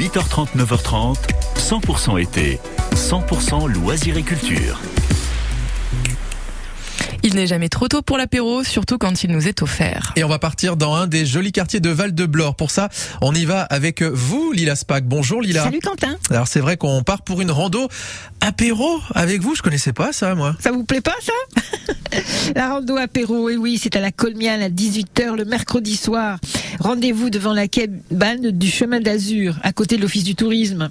8h30, 9h30, 100% été, 100% loisirs et culture. Il n'est jamais trop tôt pour l'apéro, surtout quand il nous est offert. Et on va partir dans un des jolis quartiers de Val-de-Blore. Pour ça, on y va avec vous, Lila Spack. Bonjour Lila. Salut Quentin. Alors c'est vrai qu'on part pour une rando apéro avec vous. Je connaissais pas ça, moi. Ça vous plaît pas ça? La rando apéro, et oui, c'est à la Colmiale à 18h le mercredi soir. Rendez-vous devant la cabane du chemin d'Azur, à côté de l'office du tourisme.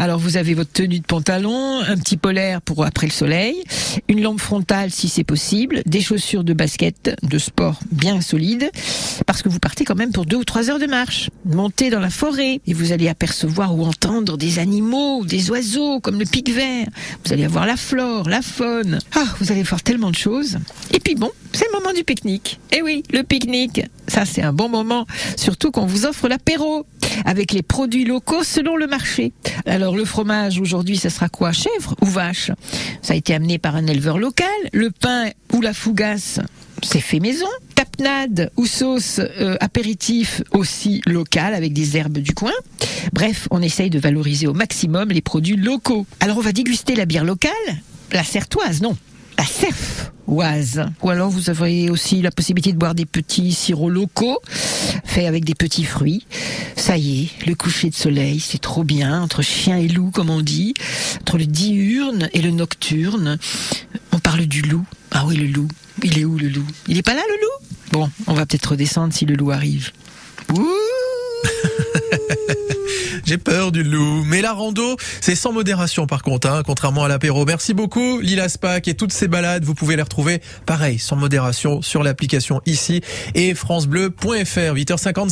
Alors vous avez votre tenue de pantalon, un petit polaire pour après le soleil, une lampe frontale si c'est possible, des chaussures de basket de sport bien solides, parce que vous partez quand même pour deux ou trois heures de marche. Montez dans la forêt et vous allez apercevoir ou entendre des animaux, des oiseaux comme le pic vert. Vous allez avoir la flore, la faune. Ah, vous allez voir tellement de choses. Et puis bon, c'est le moment du pique-nique. Eh oui, le pique-nique, ça c'est un bon moment, surtout qu'on vous offre l'apéro avec les produits locaux selon le marché. Alors le fromage aujourd'hui, ça sera quoi? Chèvre ou vache? Ça a été amené par un éleveur local. Le pain ou la fougasse, c'est fait maison. Tapenade ou sauce euh, apéritif aussi local avec des herbes du coin. Bref, on essaye de valoriser au maximum les produits locaux. Alors on va déguster la bière locale, la certoise, non, la cerfoise. Ou alors vous avez aussi la possibilité de boire des petits sirops locaux faits avec des petits fruits. Ça y est, le coucher de soleil, c'est trop bien, entre chien et loup, comme on dit, entre le diurne et le nocturne. On parle du loup. Ah oui, le loup. Il est où le loup? Il est pas là le loup? Bon, on va peut-être redescendre si le loup arrive. J'ai peur du loup. Mais la rando, c'est sans modération par contre, hein, contrairement à l'apéro. Merci beaucoup Lila Spack et toutes ces balades, vous pouvez les retrouver pareil, sans modération sur l'application ici et francebleu.fr 8h55.